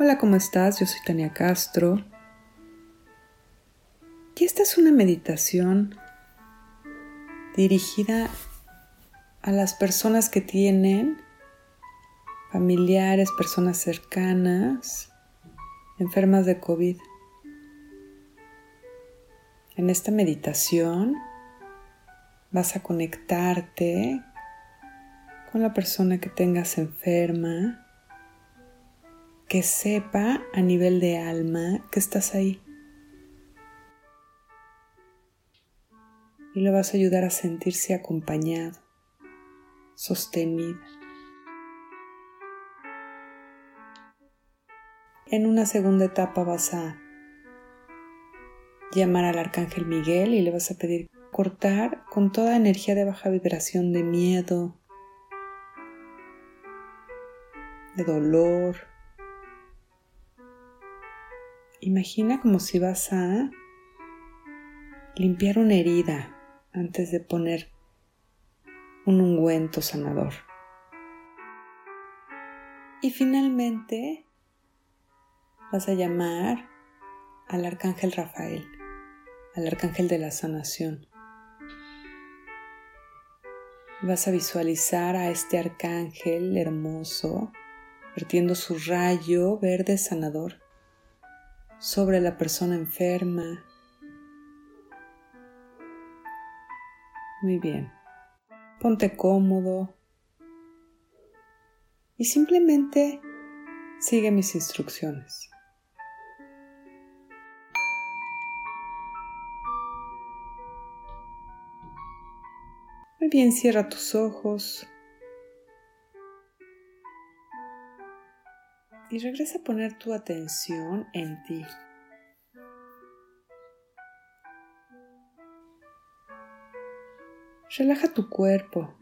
Hola, ¿cómo estás? Yo soy Tania Castro. Y esta es una meditación dirigida a las personas que tienen familiares, personas cercanas, enfermas de COVID. En esta meditación vas a conectarte con la persona que tengas enferma que sepa a nivel de alma que estás ahí. Y lo vas a ayudar a sentirse acompañado, sostenido. En una segunda etapa vas a llamar al arcángel Miguel y le vas a pedir cortar con toda energía de baja vibración de miedo, de dolor, Imagina como si vas a limpiar una herida antes de poner un ungüento sanador. Y finalmente vas a llamar al arcángel Rafael, al arcángel de la sanación. Vas a visualizar a este arcángel hermoso vertiendo su rayo verde sanador sobre la persona enferma. Muy bien. Ponte cómodo y simplemente sigue mis instrucciones. Muy bien, cierra tus ojos. Y regresa a poner tu atención en ti. Relaja tu cuerpo.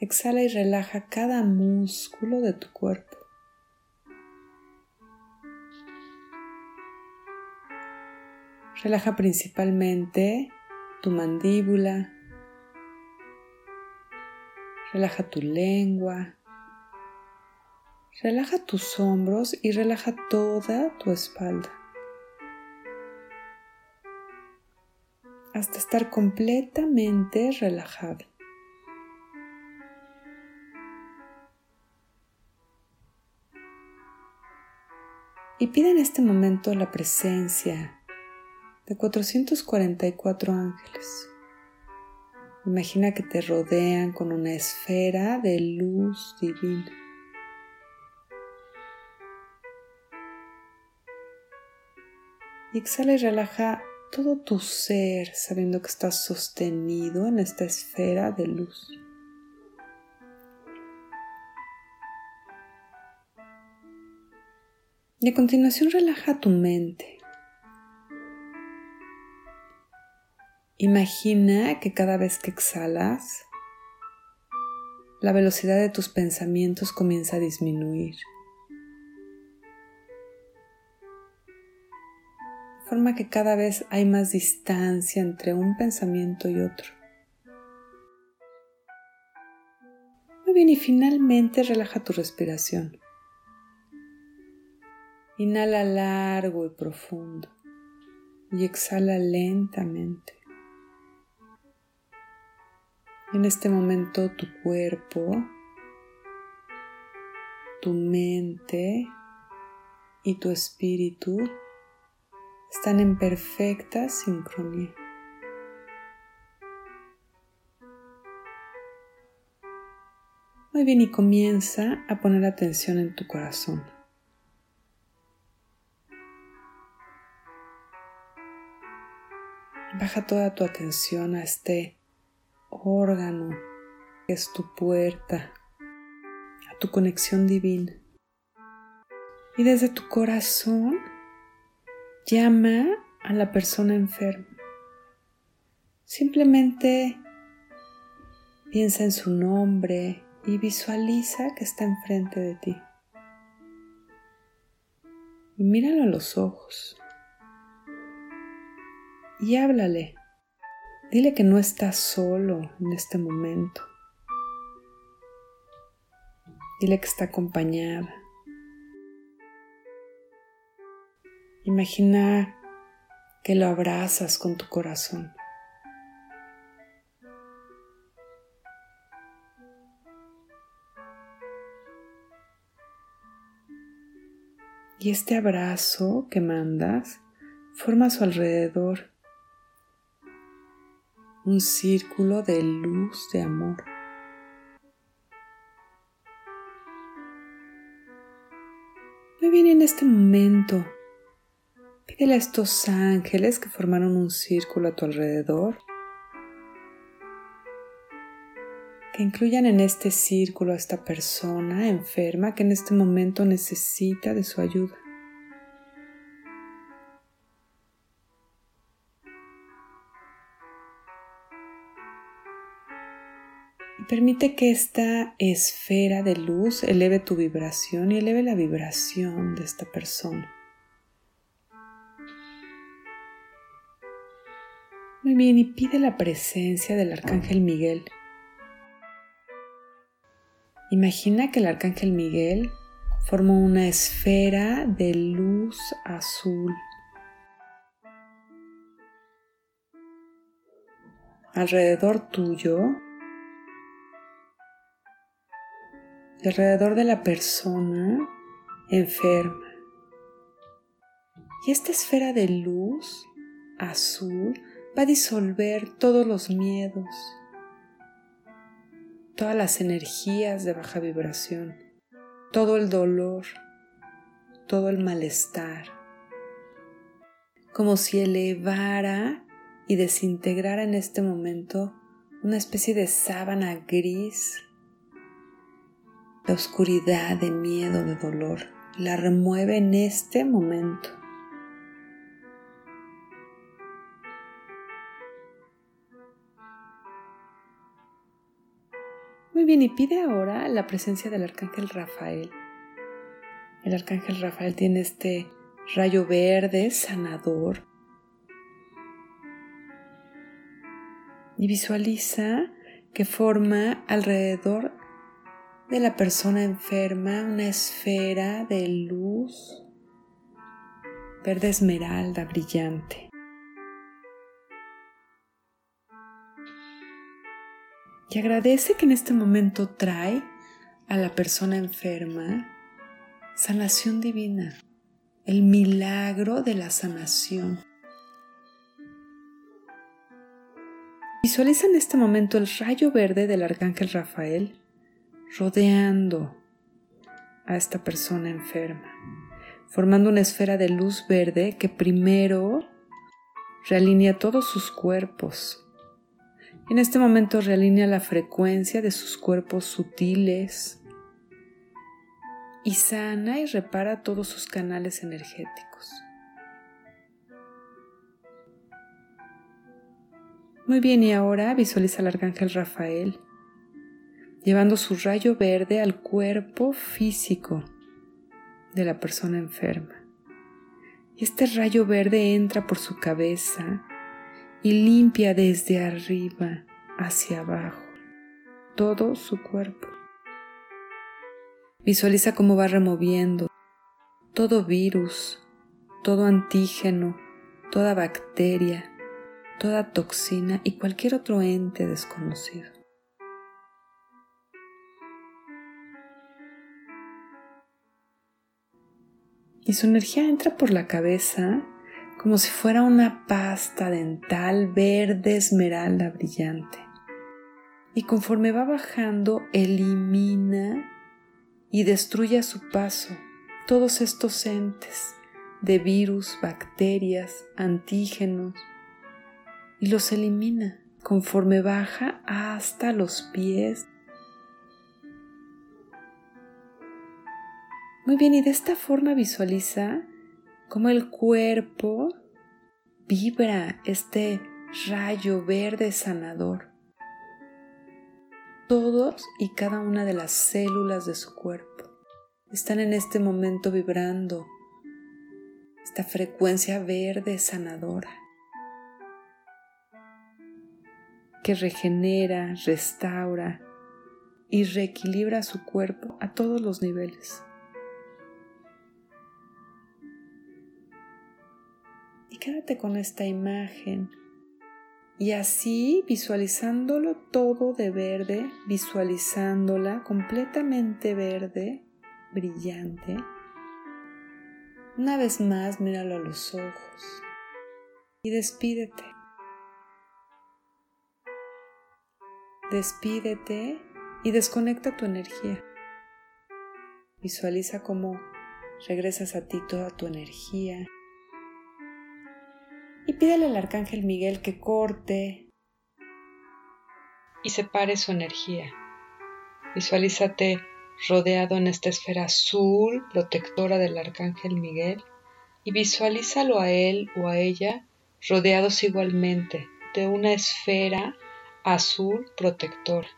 Exhala y relaja cada músculo de tu cuerpo. Relaja principalmente tu mandíbula. Relaja tu lengua. Relaja tus hombros y relaja toda tu espalda. Hasta estar completamente relajado. Y pide en este momento la presencia de 444 ángeles. Imagina que te rodean con una esfera de luz divina. Y exhala y relaja todo tu ser sabiendo que estás sostenido en esta esfera de luz. Y a continuación relaja tu mente. Imagina que cada vez que exhalas, la velocidad de tus pensamientos comienza a disminuir. Forma que cada vez hay más distancia entre un pensamiento y otro. Muy bien, y finalmente relaja tu respiración. Inhala largo y profundo y exhala lentamente. En este momento tu cuerpo, tu mente y tu espíritu están en perfecta sincronía. Muy bien, y comienza a poner atención en tu corazón. Baja toda tu atención a este órgano que es tu puerta, a tu conexión divina. Y desde tu corazón llama a la persona enferma. Simplemente piensa en su nombre y visualiza que está enfrente de ti. Y míralo a los ojos. Y háblale. Dile que no estás solo en este momento. Dile que está acompañada, Imagina que lo abrazas con tu corazón. Y este abrazo que mandas forma a su alrededor un círculo de luz, de amor. Muy bien, en este momento, pídele a estos ángeles que formaron un círculo a tu alrededor que incluyan en este círculo a esta persona enferma que en este momento necesita de su ayuda. Permite que esta esfera de luz eleve tu vibración y eleve la vibración de esta persona. Muy bien, y pide la presencia del Arcángel Miguel. Imagina que el Arcángel Miguel forma una esfera de luz azul. Alrededor tuyo alrededor de la persona enferma. Y esta esfera de luz azul va a disolver todos los miedos, todas las energías de baja vibración, todo el dolor, todo el malestar, como si elevara y desintegrara en este momento una especie de sábana gris la oscuridad de miedo, de dolor. La remueve en este momento. Muy bien, y pide ahora la presencia del arcángel Rafael. El arcángel Rafael tiene este rayo verde sanador. Y visualiza que forma alrededor de la persona enferma una esfera de luz verde esmeralda brillante. Y agradece que en este momento trae a la persona enferma sanación divina, el milagro de la sanación. Visualiza en este momento el rayo verde del arcángel Rafael rodeando a esta persona enferma, formando una esfera de luz verde que primero realinea todos sus cuerpos. En este momento realinea la frecuencia de sus cuerpos sutiles y sana y repara todos sus canales energéticos. Muy bien, y ahora visualiza al arcángel Rafael llevando su rayo verde al cuerpo físico de la persona enferma. Y este rayo verde entra por su cabeza y limpia desde arriba hacia abajo todo su cuerpo. Visualiza cómo va removiendo todo virus, todo antígeno, toda bacteria, toda toxina y cualquier otro ente desconocido. y su energía entra por la cabeza como si fuera una pasta dental verde esmeralda brillante. Y conforme va bajando, elimina y destruye a su paso todos estos entes de virus, bacterias, antígenos, y los elimina conforme baja hasta los pies Muy bien, y de esta forma visualiza cómo el cuerpo vibra este rayo verde sanador. Todos y cada una de las células de su cuerpo están en este momento vibrando esta frecuencia verde sanadora que regenera, restaura y reequilibra su cuerpo a todos los niveles. Quédate con esta imagen. Y así, visualizándolo todo de verde, visualizándola completamente verde, brillante, una vez más míralo a los ojos y despídete. Despídete y desconecta tu energía. Visualiza cómo regresas a ti toda tu energía. Pídele al arcángel Miguel que corte y separe su energía. Visualízate rodeado en esta esfera azul protectora del arcángel Miguel y visualízalo a él o a ella rodeados igualmente de una esfera azul protectora.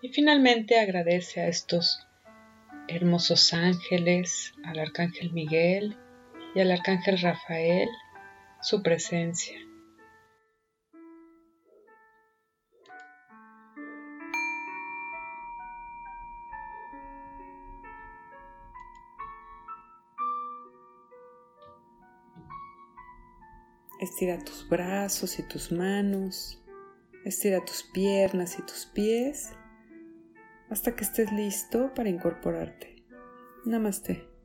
Y finalmente agradece a estos hermosos ángeles, al arcángel Miguel y al arcángel Rafael su presencia. Estira tus brazos y tus manos. Estira tus piernas y tus pies hasta que estés listo para incorporarte. Namaste.